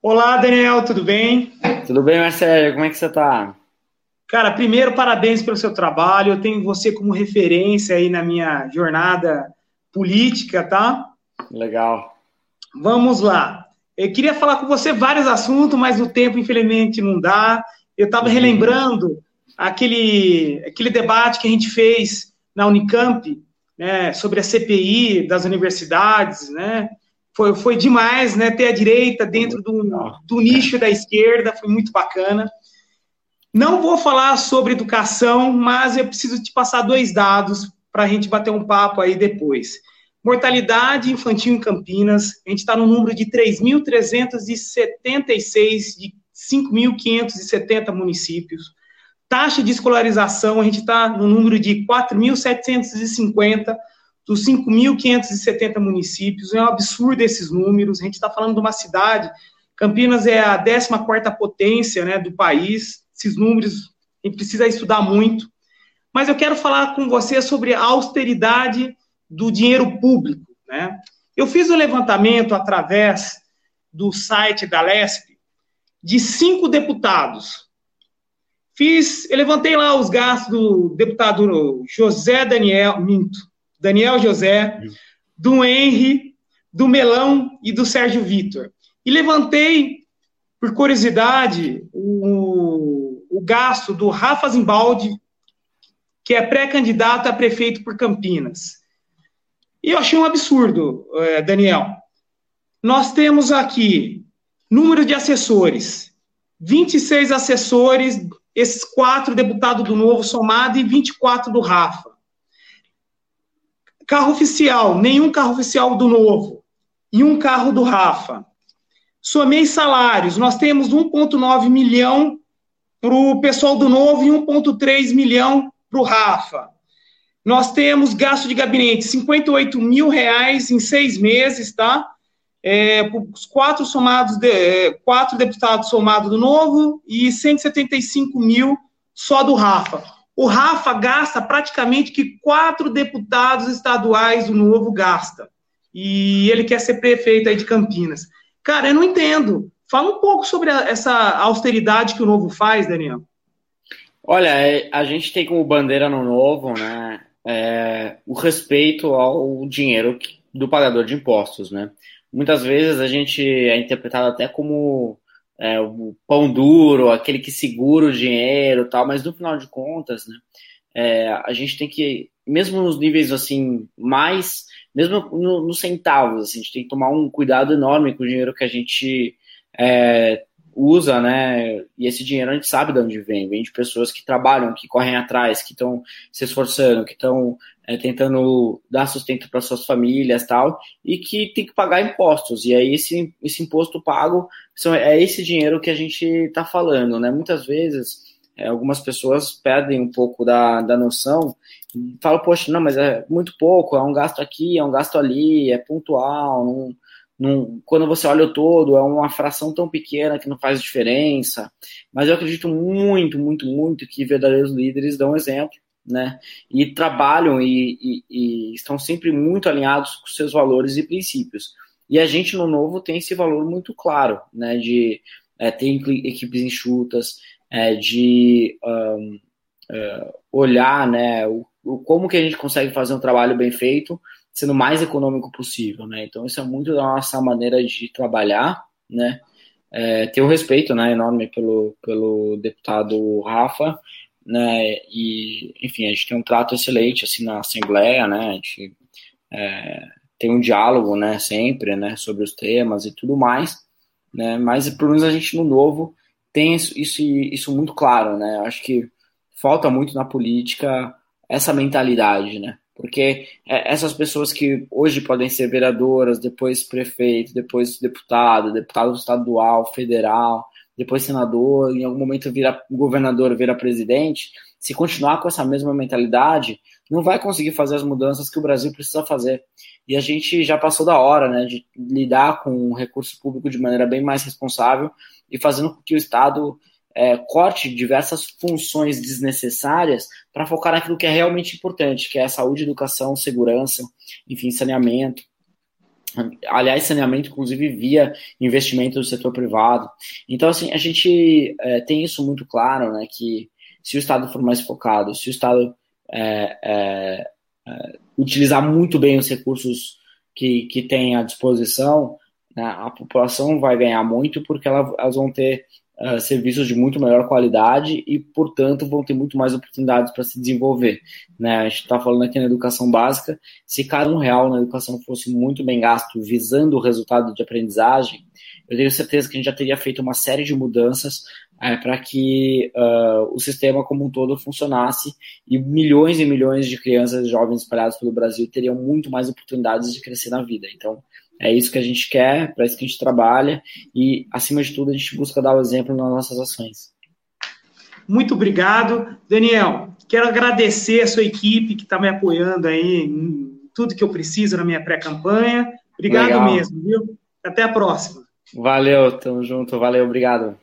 Olá, Daniel, tudo bem? Tudo bem, Marcelo? Como é que você está? Cara, primeiro, parabéns pelo seu trabalho. Eu tenho você como referência aí na minha jornada política, tá? Legal. Vamos lá. Eu queria falar com você vários assuntos, mas o tempo, infelizmente, não dá. Eu estava uhum. relembrando aquele, aquele debate que a gente fez na Unicamp, né, sobre a CPI das universidades, né? Foi, foi demais, né? Ter a direita dentro do, do nicho da esquerda, foi muito bacana. Não vou falar sobre educação, mas eu preciso te passar dois dados para a gente bater um papo aí depois. Mortalidade infantil em Campinas, a gente está no número de 3.376 de 5.570 municípios. Taxa de escolarização, a gente está no número de 4.750 dos 5.570 municípios. É um absurdo esses números. A gente está falando de uma cidade, Campinas é a 14ª potência né, do país. Esses números a gente precisa estudar muito. Mas eu quero falar com você sobre a austeridade do dinheiro público. Né? Eu fiz o um levantamento através do site da LESP de cinco deputados. Fiz, levantei lá os gastos do deputado José Daniel, minto, Daniel José, do Henry, do Melão e do Sérgio Vitor. E levantei, por curiosidade, o, o gasto do Rafa Zimbaldi, que é pré-candidato a prefeito por Campinas. E eu achei um absurdo, eh, Daniel. Nós temos aqui número de assessores, 26 assessores, esses quatro deputados do Novo somado e 24 do Rafa. Carro oficial, nenhum carro oficial do Novo e um carro do Rafa. Somei salários, nós temos 1,9 milhão para o pessoal do Novo e 1,3 milhão para o Rafa. Nós temos gasto de gabinete, 58 mil reais em seis meses, tá? É, os quatro somados, de, é, quatro deputados somados do Novo e 175 mil só do Rafa. O Rafa gasta praticamente que quatro deputados estaduais do Novo gasta. E ele quer ser prefeito aí de Campinas. Cara, eu não entendo. Fala um pouco sobre a, essa austeridade que o Novo faz, Daniel. Olha, é, a gente tem como bandeira no Novo, né, é, o respeito ao dinheiro do pagador de impostos, né? Muitas vezes a gente é interpretado até como é, o pão duro, aquele que segura o dinheiro, tal, mas no final de contas, né? É, a gente tem que, mesmo nos níveis assim mais, mesmo nos no centavos, assim, a gente tem que tomar um cuidado enorme com o dinheiro que a gente é, usa, né? E esse dinheiro a gente sabe de onde vem, vem de pessoas que trabalham, que correm atrás, que estão se esforçando, que estão é, tentando dar sustento para suas famílias tal, e que tem que pagar impostos. E aí esse, esse imposto pago são, é esse dinheiro que a gente está falando, né? Muitas vezes é, algumas pessoas perdem um pouco da, da noção e falam, poxa, não, mas é muito pouco, é um gasto aqui, é um gasto ali, é pontual, não num, quando você olha o todo, é uma fração tão pequena que não faz diferença. Mas eu acredito muito, muito, muito que verdadeiros líderes dão exemplo, né? E trabalham e, e, e estão sempre muito alinhados com seus valores e princípios. E a gente no Novo tem esse valor muito claro, né? De é, ter equipes enxutas, é, de um, é, olhar, né? O, o, como que a gente consegue fazer um trabalho bem feito sendo mais econômico possível, né? Então isso é muito da nossa maneira de trabalhar, né? É, ter um respeito, né, enorme pelo, pelo deputado Rafa, né? E enfim, a gente tem um trato excelente assim na Assembleia, né? A gente é, tem um diálogo, né, sempre, né, sobre os temas e tudo mais, né? Mas pelo menos a gente no novo tem isso, isso, isso muito claro, né? Acho que falta muito na política essa mentalidade, né? Porque é, essas pessoas que hoje podem ser vereadoras, depois prefeito, depois deputado, deputado estadual, federal, depois senador, em algum momento vira governador, vira presidente, se continuar com essa mesma mentalidade, não vai conseguir fazer as mudanças que o Brasil precisa fazer. E a gente já passou da hora, né, de lidar com o recurso público de maneira bem mais responsável e fazendo com que o Estado é, corte diversas funções desnecessárias para focar naquilo que é realmente importante, que é saúde, educação, segurança, enfim, saneamento. aliás, saneamento, inclusive, via investimento do setor privado. Então, assim, a gente é, tem isso muito claro, né, que se o Estado for mais focado, se o Estado é, é, é utilizar muito bem os recursos que, que tem à disposição, né, a população vai ganhar muito porque elas vão ter uh, serviços de muito melhor qualidade e, portanto, vão ter muito mais oportunidades para se desenvolver. Né? A gente está falando aqui na educação básica, se cada um real na educação fosse muito bem gasto visando o resultado de aprendizagem, eu tenho certeza que a gente já teria feito uma série de mudanças é, para que uh, o sistema como um todo funcionasse e milhões e milhões de crianças e jovens espalhados pelo Brasil teriam muito mais oportunidades de crescer na vida. Então, é isso que a gente quer, para isso que a gente trabalha e, acima de tudo, a gente busca dar o exemplo nas nossas ações. Muito obrigado. Daniel, quero agradecer a sua equipe que está me apoiando aí em tudo que eu preciso na minha pré-campanha. Obrigado Legal. mesmo, viu? Até a próxima. Valeu, tamo junto. Valeu, obrigado.